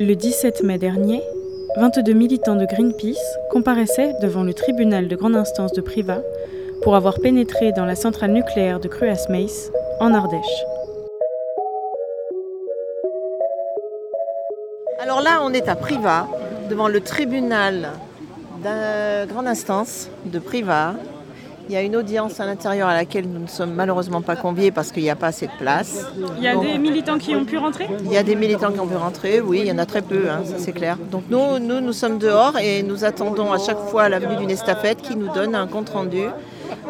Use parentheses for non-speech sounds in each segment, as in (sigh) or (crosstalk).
Le 17 mai dernier, 22 militants de Greenpeace comparaissaient devant le tribunal de grande instance de Privas pour avoir pénétré dans la centrale nucléaire de Cruas-Mace, en Ardèche. Alors là, on est à Privas, devant le tribunal de grande instance de Privas. Il y a une audience à l'intérieur à laquelle nous ne sommes malheureusement pas conviés parce qu'il n'y a pas assez de place. Il y a des militants qui ont pu rentrer Il y a des militants qui ont pu rentrer, oui, il y en a très peu, hein, ça c'est clair. Donc nous, nous, nous sommes dehors et nous attendons à chaque fois l'avenue d'une estafette qui nous donne un compte-rendu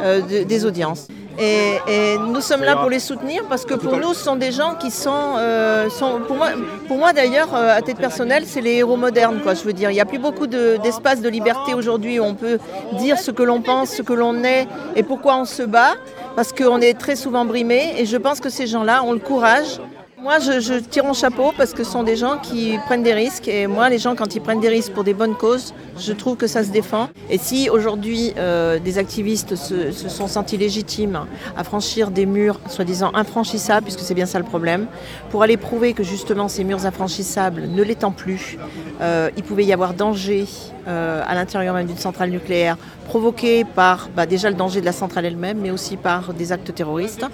euh, de- des audiences. Et, et nous sommes là pour les soutenir parce que pour nous, ce sont des gens qui sont, euh, pour moi, pour moi d'ailleurs, euh, à titre personnel, c'est les héros modernes. Quoi, je veux dire, il n'y a plus beaucoup de- d'espace de, liberté aujourd'hui où on peut dire ce que l'on pense, ce que l'on est et pourquoi on se bat, parce qu'on est très souvent brimé. Et je pense que ces gens-là ont le courage. Moi, je, tire mon chapeau parce que ce sont des gens qui prennent des risques. Et moi, les gens, quand ils prennent des risques pour des bonnes causes, je trouve que ça se défend. Et si aujourd'hui euh, des activistes se, sont sentis légitimes à franchir des murs soi-disant infranchissables, puisque c'est bien ça le problème, pour aller prouver que justement ces murs infranchissables ne l'étant plus, euh, il pouvait y avoir danger euh, à l'intérieur même d'une centrale nucléaire provoqué par bah, déjà le danger de la centrale elle-même, mais aussi par des actes terroristes.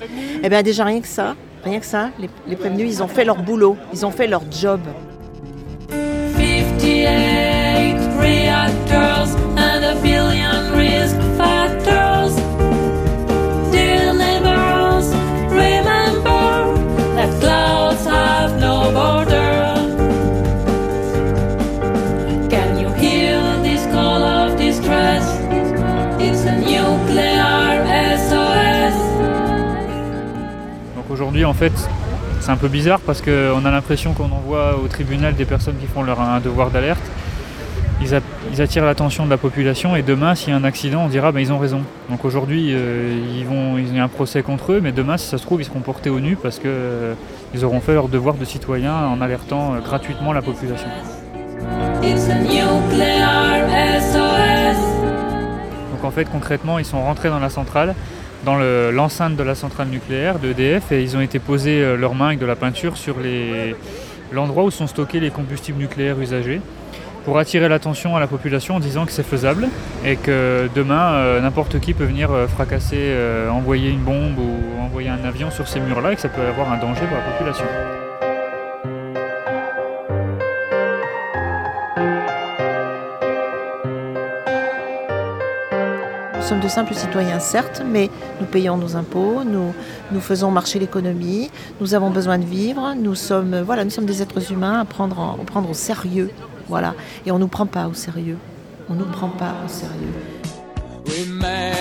Et bien déjà rien que ça, rien que ça, les, prévenus, ils ont fait leur boulot, ils ont fait leur job. 58 reactors and a billion fait, c'est un peu bizarre parce qu'on a l'impression qu'on envoie au tribunal des personnes qui font leur un devoir d'alerte. Ils, attirent l'attention de la population et demain, s'il y a un accident, on dira ben, ils ont raison. Donc aujourd'hui, euh, ils vont, il y a un procès contre eux, mais demain, si ça se trouve, ils seront portés au nu parce qu'ils auront fait leur devoir de citoyen en alertant euh, gratuitement la population. Donc en fait, concrètement, ils sont rentrés dans la centrale, dans le- l'enceinte de la centrale nucléaire de EDF, et ils ont été posés euh, leurs mains avec de la peinture sur l'endroit où sont stockés les combustibles nucléaires usagés, pour attirer l'attention à la population en disant que c'est faisable et que demain, euh, n'importe qui peut venir euh, fracasser, envoyer une bombe ou envoyer un avion sur ces murs-là et que ça peut avoir un danger pour la population. Nous sommes de simples citoyens, certes, mais nous payons nos impôts, nous, nous faisons marcher l'économie, nous avons besoin de vivre, nous sommes, voilà, nous sommes des êtres humains à prendre, en- à prendre au sérieux. Et on ne nous prend pas au sérieux. On ne nous prend pas au sérieux. Oui, mais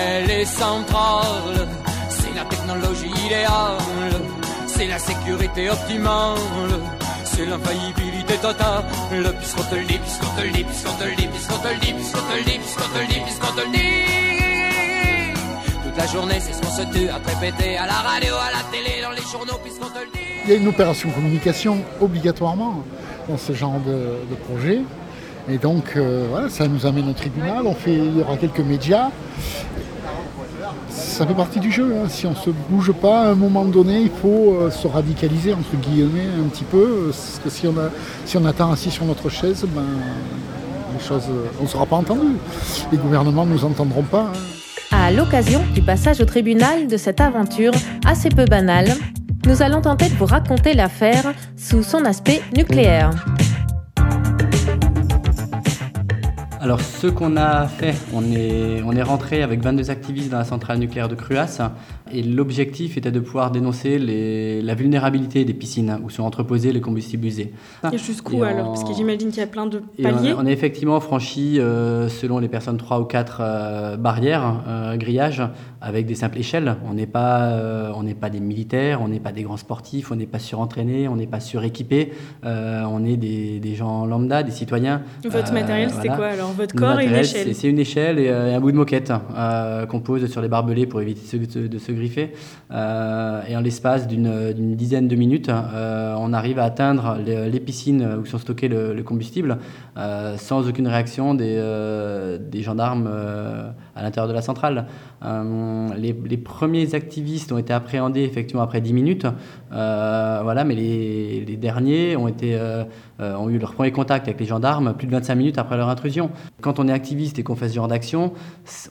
c'est la technologie idéale, c'est la sécurité optimale, c'est l'infaillibilité totale. Le le dit, puisqu'on te le La journée, c'est ce qu'on se tue à te répéter à la radio, à la télé, dans les journaux, puisqu'on te le dit. Il y a une opération communication obligatoirement dans ce genre de, projet. Et donc, euh, voilà, ça nous amène au tribunal. On fait, il y aura quelques médias. Ça fait partie du jeu. hein. Si on ne se bouge pas, à un moment donné, il faut euh, se radicaliser, entre guillemets, un petit peu. Parce que si on, a, si on attend assis sur notre chaise, ben, les choses, euh, on ne sera pas entendu. Les gouvernements ne nous entendront pas. hein. À l'occasion du passage au tribunal de cette aventure assez peu banale, nous allons tenter de vous raconter l'affaire sous son aspect nucléaire. Alors ce qu'on a fait, on est, on est rentré avec 22 activistes dans la centrale nucléaire de Cruas et l'objectif était de pouvoir dénoncer les- la vulnérabilité des piscines où sont entreposés les combustibles usés. Et jusqu'où alors en- Parce que j'imagine qu'il y a plein de on, paliers. a, on a effectivement franchi, euh, selon les personnes, trois ou quatre euh, barrières, euh, grillages, avec des simples échelles. On n'est pas, euh, on n'est pas des militaires, on n'est pas des grands sportifs, on n'est pas surentraînés, on n'est pas suréquipés. euh, on est des, des gens lambda, des citoyens. Votre Euh, matériel, voilà. quoi alors Votre corps et une échelle c'est- C'est une échelle et, euh, et un bout de moquette qu'on pose sur les barbelés pour éviter de se, de se griffer. Et en l'espace d'une dizaine de minutes, on arrive à atteindre les, les piscines où sont stockés le, le combustible sans aucune réaction des, des gendarmes à l'intérieur de la centrale. Les, les, premiers activistes ont été appréhendés effectivement après 10 minutes, voilà, mais les, les, derniers ont, été, ont eu leur premier contact avec les gendarmes plus de 25 minutes après leur intrusion. Quand on est activiste et qu'on fait ce genre d'action,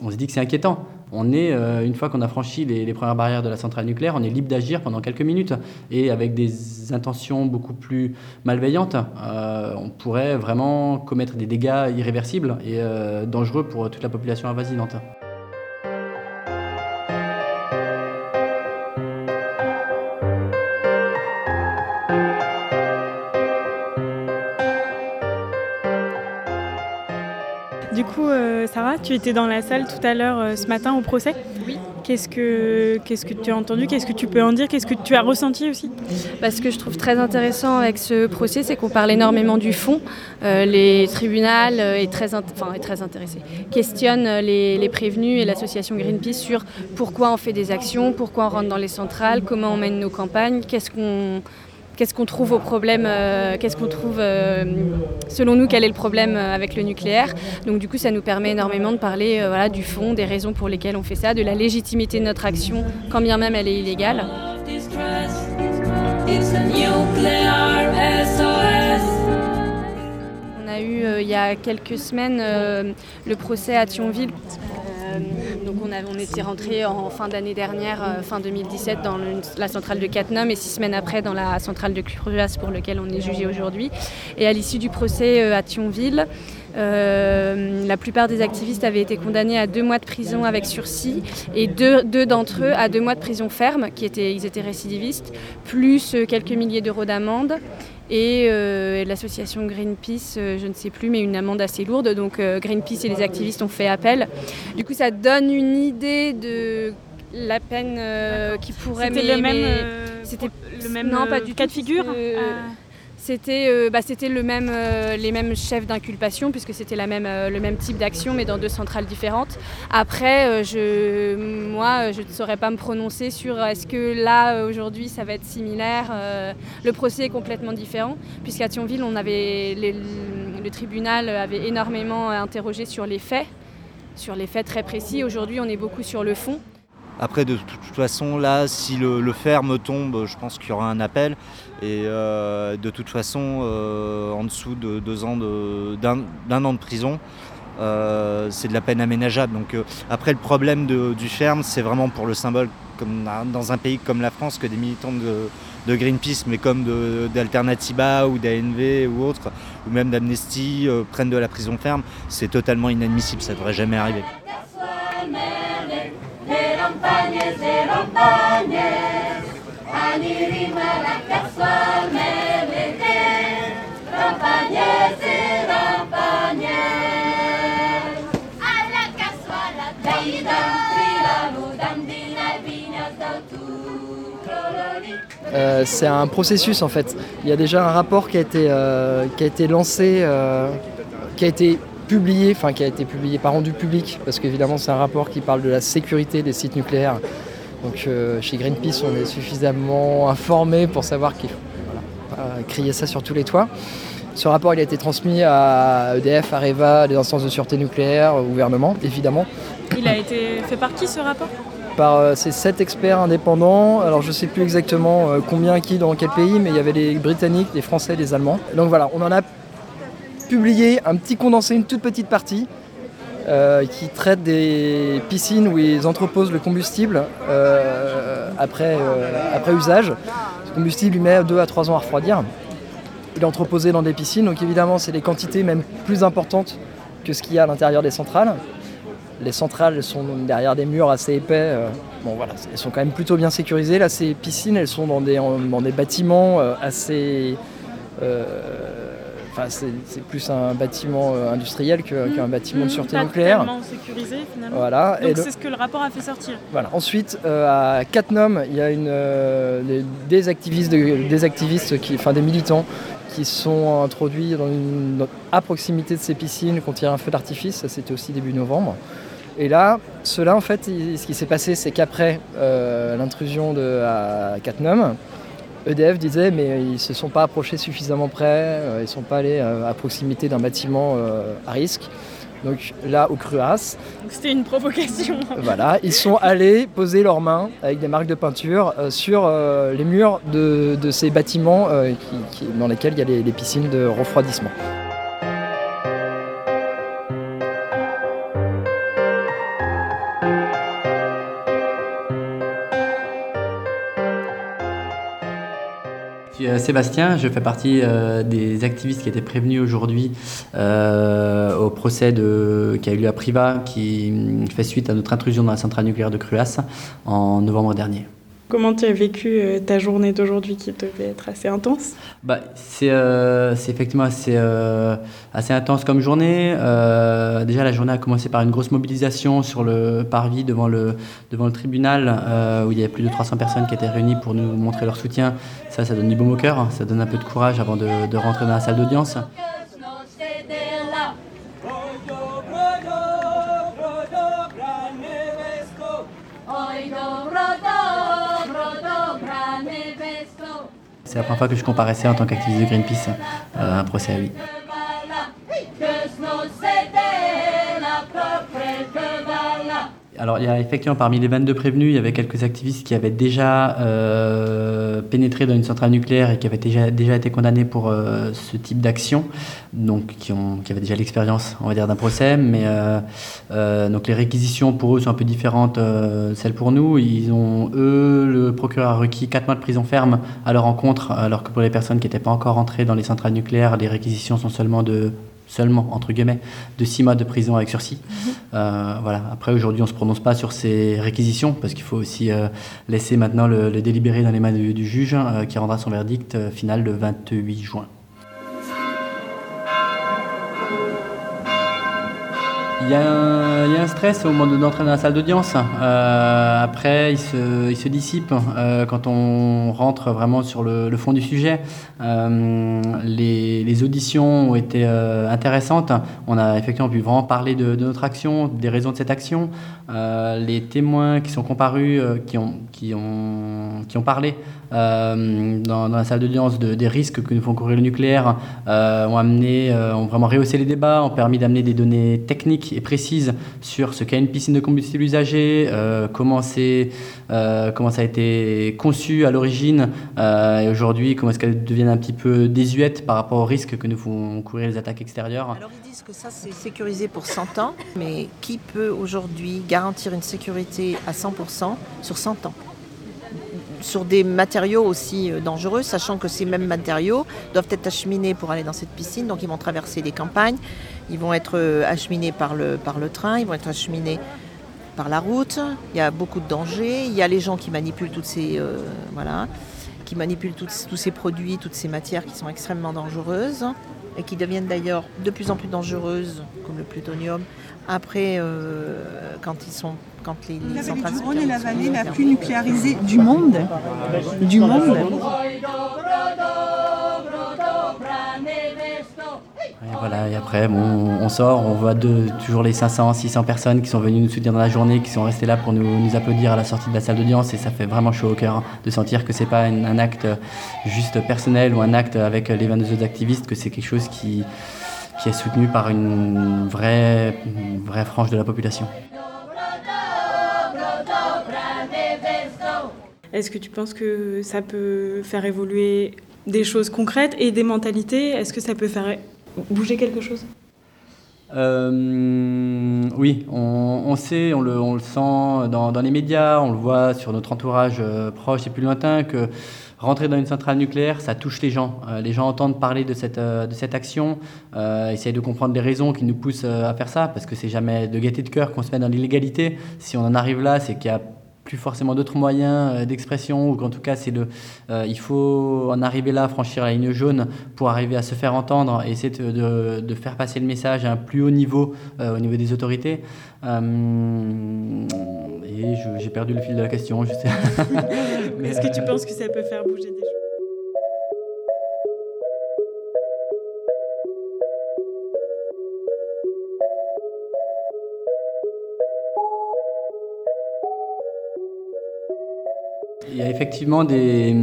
on se dit que c'est inquiétant. On est, une fois qu'on a franchi les, les premières barrières de la centrale nucléaire, on est libre d'agir pendant quelques minutes et avec des intentions beaucoup plus malveillantes, euh, on pourrait vraiment commettre des dégâts irréversibles et euh, dangereux pour toute la population avoisinante. Du coup, euh, Sarah, tu étais dans la salle tout à l'heure ce matin au procès Oui. Qu'est-ce que, qu'est-ce que tu as entendu? Qu'est-ce que tu peux en dire? Qu'est-ce que tu as ressenti aussi? Bah, Ce que je trouve très intéressant avec ce procès, c'est qu'on parle énormément du fond. Euh, les tribunaux euh, est très, enfin, est très intéressés, questionnent les, les prévenus et l'association Greenpeace sur pourquoi on fait des actions, pourquoi on rentre dans les centrales, comment on mène nos campagnes, qu'est-ce qu'on qu'est-ce qu'on trouve au problème, euh, qu'est-ce qu'on trouve, euh, selon nous, quel est le problème euh, avec le nucléaire? Donc du coup, ça nous permet énormément de parler voilà, du fond, des raisons pour lesquelles on fait ça, de la légitimité de notre action, quand bien même elle est illégale. On a eu il y a quelques semaines le procès à Thionville. On, était rentré en fin d'année dernière, euh, fin 2017, dans la centrale de Cattenom et six semaines après dans la centrale de Cruas pour lequel on est jugé aujourd'hui. Et à l'issue du procès euh, à Thionville, euh, la plupart des activistes avaient été condamnés à deux mois de prison avec sursis et deux, deux d'entre eux à deux mois de prison ferme, qui étaient, ils étaient récidivistes, plus euh, quelques milliers d'euros d'amende. Et euh, l'association Greenpeace, euh, je ne sais plus, mais une amende assez lourde. Donc Greenpeace et les activistes ont fait appel. Du coup, ça donne une idée de la peine qui pourrait... C'était le même, c'était le même non, pas du cas de figure c'était, euh, bah, euh, les mêmes chefs d'inculpation, puisque c'était euh, le même type d'action, mais dans deux centrales différentes. Après, moi, je ne saurais pas me prononcer sur est-ce que là, aujourd'hui, ça va être similaire. Le procès est complètement différent, puisqu'à Thionville, le tribunal avait énormément interrogé sur les faits, sur les faits très précis. Aujourd'hui, on est beaucoup sur le fond. Après, de toute façon, là, si le, le ferme tombe, je pense qu'il y aura un appel. Et euh, de toute façon, euh, en dessous de deux ans d'un an de prison, euh, c'est de la peine aménageable. Donc, après, le problème du ferme, c'est vraiment pour le symbole, dans un pays comme la France, que des militants de, de Greenpeace, mais comme d'Alternativa ou d'ANV ou autres, ou même d'Amnesty, prennent de la prison ferme. C'est totalement inadmissible, ça ne devrait jamais arriver. Euh, c'est un processus en fait. Il y a déjà un rapport qui a été, euh, qui a été lancé, euh, qui a été publié, enfin qui a été publié, pas rendu public, parce qu'évidemment c'est un rapport qui parle de la sécurité des sites nucléaires. Donc euh, chez Greenpeace on est suffisamment informé pour savoir qu'il faut voilà, pas crier ça sur tous les toits. Ce rapport il a été transmis à EDF, Areva, à des instances de sûreté nucléaire, au gouvernement évidemment. Il a été fait par qui ce rapport? Par euh, ces sept experts indépendants. Alors je sais plus exactement euh, combien qui dans quel pays, mais il y avait les Britanniques, les Français, les Allemands. Donc voilà, on en a publié un petit condensé, une toute petite partie euh, qui traite des piscines où ils entreposent le combustible euh, après, euh, après usage. Ce combustible il met 2 à 3 ans à refroidir. Il est entreposé dans des piscines, donc évidemment c'est des quantités même plus importantes que ce qu'il y a à l'intérieur des centrales. Les centrales sont derrière des murs assez épais. bon voilà, elles sont quand même plutôt bien sécurisées. Là, ces piscines, elles sont dans des, dans des bâtiments assez. Enfin, c'est plus un bâtiment euh, industriel que- qu'un bâtiment de sûreté Mmh, Pas nucléaire. sécurisé finalement. Voilà. Donc le- c'est ce que le rapport a fait sortir. voilà. Ensuite, euh, à Cattenom, il y a une, euh, des, des activistes, de- des activistes qui, enfin des militants qui sont introduits dans une- dans- à proximité de ces piscines qu'on tire un feu d'artifice. Ça, c'était aussi début novembre. Et là, cela, en fait, il- ce qui s'est passé, c'est qu'après l'intrusion de à Cattenom, EDF disait mais ils se sont pas approchés suffisamment près, euh, ils sont pas allés euh, à proximité d'un bâtiment euh, à risque. Donc là, au Cruas, C'était une provocation. (laughs) voilà, ils sont allés poser leurs mains avec des marques de peinture euh, sur euh, les murs de, de ces bâtiments euh, qui- qui- dans lesquels il y a les, les piscines de refroidissement. Sébastien, je fais partie euh, des activistes qui étaient prévenus aujourd'hui euh, au procès de, qui a eu lieu à Priva, qui hum, fait suite à notre intrusion dans la centrale nucléaire de Cruas en novembre dernier. Comment tu as vécu euh, ta journée d'aujourd'hui qui devait être assez intense Bah, c'est euh, c'est effectivement assez, euh, assez intense comme journée. Euh, déjà, la journée a commencé par une grosse mobilisation sur le parvis devant le, devant le tribunal, euh, où il y avait plus de 300 personnes qui étaient réunies pour nous montrer leur soutien. Ça, ça donne du baume au cœur, ça donne un peu de courage avant de, de rentrer dans la salle d'audience. C'est la première fois que je comparaissais en tant qu'activiste de Greenpeace euh, à un procès à lui. Alors, il y a effectivement parmi les 22 prévenus, il y avait quelques activistes qui avaient déjà euh, pénétré dans une centrale nucléaire et qui avaient déjà, été condamnés pour euh, ce type d'action, donc qui, ont, qui avaient déjà l'expérience, on va dire, d'un procès. Mais euh, euh, donc les réquisitions pour eux sont un peu différentes euh, de celles pour nous. Ils ont, eux, le procureur a requis 4 mois de prison ferme à leur encontre, alors que pour les personnes qui n'étaient pas encore entrées dans les centrales nucléaires, les réquisitions sont seulement de seulement entre guillemets de 6 mois de prison avec sursis. Euh, voilà. Après aujourd'hui on se prononce pas sur ces réquisitions parce qu'il faut aussi euh, laisser maintenant le, le délibéré dans les mains du, du juge euh, qui rendra son verdict euh, final le 28 juin. Il y, a un, il y a un stress au moment de- d'entrer dans la salle d'audience. Euh, après, il se, dissipe euh, quand on rentre vraiment sur le, fond du sujet. Euh, les, auditions ont été euh, intéressantes. On a effectivement pu vraiment parler de notre action, des raisons de cette action. Euh, les témoins qui sont comparus, euh, qui, ont, qui, ont, qui ont parlé euh, dans, dans la salle d'audience de- des risques que nous font courir le nucléaire, ont amené, ont vraiment rehaussé les débats, ont permis d'amener des données techniques et précises sur ce qu'est une piscine de combustible usagé, comment, comment ça a été conçu à l'origine et aujourd'hui comment est-ce qu'elle devient un petit peu désuète par rapport aux risques que nous font courir les attaques extérieures. Alors ils disent que ça c'est sécurisé pour 100 ans, mais qui peut aujourd'hui garantir une sécurité à 100% sur 100 ans sur des matériaux aussi euh, dangereux, sachant que ces mêmes matériaux doivent être acheminés pour aller dans cette piscine, donc ils vont traverser des campagnes, ils vont être euh, acheminés par le, par le train, ils vont être acheminés par la route, il y a beaucoup de dangers, il y a les gens qui manipulent toutes ces, euh, voilà, qui manipulent tous- tous ces produits, toutes ces matières qui sont extrêmement dangereuses et qui deviennent d'ailleurs de plus en plus dangereuses, comme le plutonium, après, euh, quand, ils sont, quand les, les La vallée centrales du Rhône est la sont vallée la plus nucléarisée du monde. Du monde. Et voilà, et après, bon, on sort, on voit de, toujours les 500, 600 personnes qui sont venues nous soutenir dans la journée, qui sont restées là pour nous, nous applaudir à la sortie de la salle d'audience, et ça fait vraiment chaud au cœur hein, de sentir que c'est pas un, un acte juste personnel ou un acte avec les 22 autres activistes, que c'est quelque chose qui, qui est soutenu par une vraie, une vraie frange de la population. Est-ce que tu penses que ça peut faire évoluer des choses concrètes et des mentalités? Est-ce que ça peut faire bouger quelque chose? Euh, oui, on, on sait, on le, on le sent dans, dans les médias, on le voit sur notre entourage euh, proche et plus lointain que rentrer dans une centrale nucléaire, ça touche les gens. Euh, les gens entendent parler de cette, euh, de cette action, euh, essayent de comprendre les raisons qui nous poussent à faire ça, parce que c'est jamais de gaieté de cœur qu'on se met dans l'illégalité. Si on en arrive là, c'est qu'il y a plus forcément d'autres moyens euh, d'expression ou qu'en tout cas c'est le euh, il faut en arriver là franchir la ligne jaune pour arriver à se faire entendre et essayer de, de- de faire passer le message à un plus haut niveau euh, au niveau des autorités. Euh, et j'ai perdu le fil de la question je sais. Mais, (laughs) (laughs) Est-ce que tu penses que ça peut faire bouger des choses Il y a effectivement des,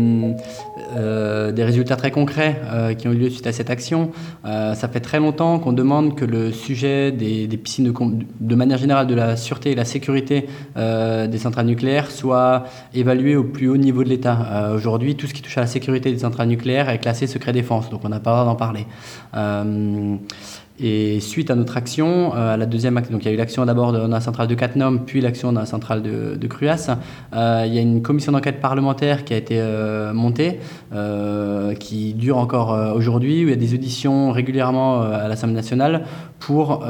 euh, des résultats très concrets euh, qui ont eu lieu suite à cette action. Euh, ça fait très longtemps qu'on demande que le sujet des, piscines, de, manière générale, de la sûreté et la sécurité des centrales nucléaires soit évalué au plus haut niveau de l'État. Aujourd'hui, tout ce qui touche à la sécurité des centrales nucléaires est classé secret défense, donc on n'a pas le droit d'en parler. Et suite à notre action, euh, la deuxième action, donc il y a eu l'action d'abord dans la centrale de Cattenom, puis l'action dans la centrale de, de Cruas, euh, il y a une commission d'enquête parlementaire qui a été euh, montée, qui dure encore aujourd'hui, où il y a des auditions régulièrement à l'Assemblée nationale pour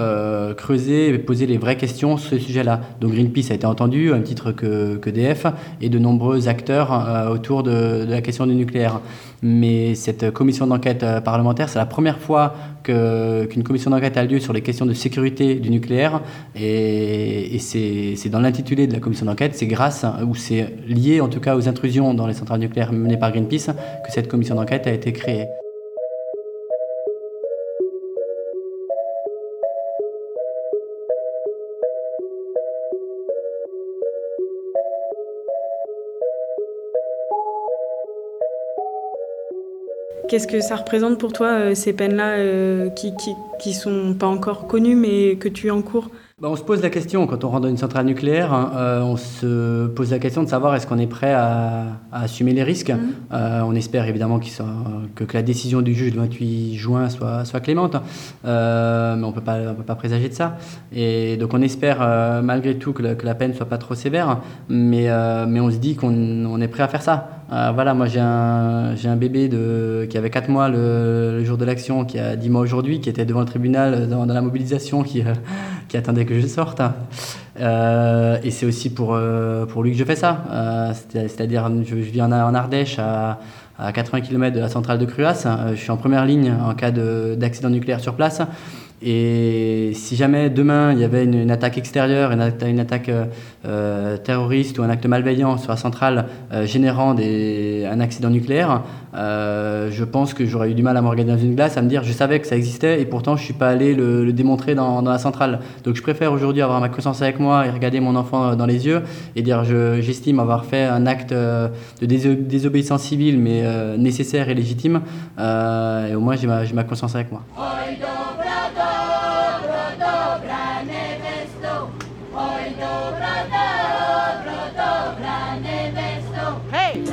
creuser et poser les vraies questions sur ce sujet-là. Donc Greenpeace a été entendu, au même titre que, que DF, et de nombreux acteurs autour de la question du nucléaire. Mais cette commission d'enquête euh, parlementaire, c'est la première fois qu'une commission d'enquête a lieu sur les questions de sécurité du nucléaire. Et, et c'est c'est dans l'intitulé de la commission d'enquête, c'est grâce, ou c'est lié en tout cas aux intrusions dans les centrales nucléaires menées par Greenpeace, que cette commission d'enquête a été créée. Qu'est-ce que ça représente pour toi, euh, ces peines-là, euh, qui, qui, sont pas encore connues, mais que tu encours on se pose la question, quand on rentre dans une centrale nucléaire, hein, euh, on se pose la question de savoir est-ce qu'on est prêt à, à assumer les risques. Euh, on espère évidemment qu'il soit- que, que la décision du juge du 28 juin soit, soit clémente, Euh, mais on ne peut pas présager de ça. Et donc on espère euh, malgré tout que la, que la peine soit pas trop sévère, mais, euh, mais on se dit qu'on on est prêt à faire ça. Euh, voilà, moi j'ai un, un bébé de, qui avait 4 mois le, le jour de l'action, qui a 10 mois aujourd'hui, qui était devant le tribunal dans, dans la mobilisation, qui, euh, qui attendait que je sorte. Euh, et c'est aussi pour, euh, pour lui que je fais ça. Euh, c'est- C'est-à-dire, je, je vis en, Ardèche, à, à 80 km de la centrale de Cruas. Je suis en première ligne en cas de- d'accident nucléaire sur place. Et si jamais demain il y avait une, attaque extérieure, une, atta- une attaque euh, euh, terroriste ou un acte malveillant sur la centrale euh, générant un accident nucléaire, je pense que j'aurais eu du mal à me regarder dans une glace, à me dire je savais que ça existait et pourtant je suis pas allé le, démontrer dans, la centrale. Donc je préfère aujourd'hui avoir ma conscience avec moi et regarder mon enfant dans les yeux et dire je- j'estime avoir fait un acte de déso- désobéissance civile mais nécessaire et légitime. Et au moins j'ai ma, conscience avec moi.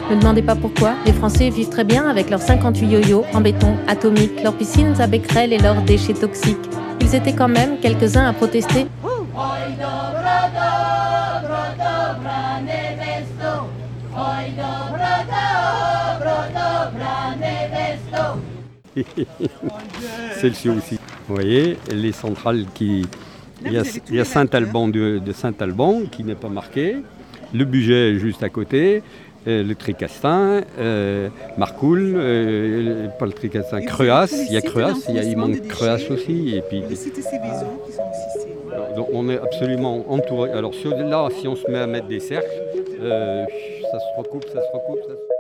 Ne demandez pas pourquoi, les Français vivent très bien avec leurs 58 yo-yo en béton atomique, leurs piscines à becquerel et leurs déchets toxiques. Ils étaient quand même quelques-uns à protester. (laughs) Celle-ci aussi. Vous voyez, les centrales qui. Il y a, il y a Saint-Alban de, de Saint-Alban qui n'est pas marqué. Le budget est juste à côté. Euh, le Tricastin, euh, Marcoul, euh, pas le Tricastin, Cruas, il y a Cruas, il, y a, il manque Cruas aussi. Et puis, donc on est absolument entouré. Alors là, si on se met à mettre des cercles, ça se recoupe, ça se recoupe. Ça se...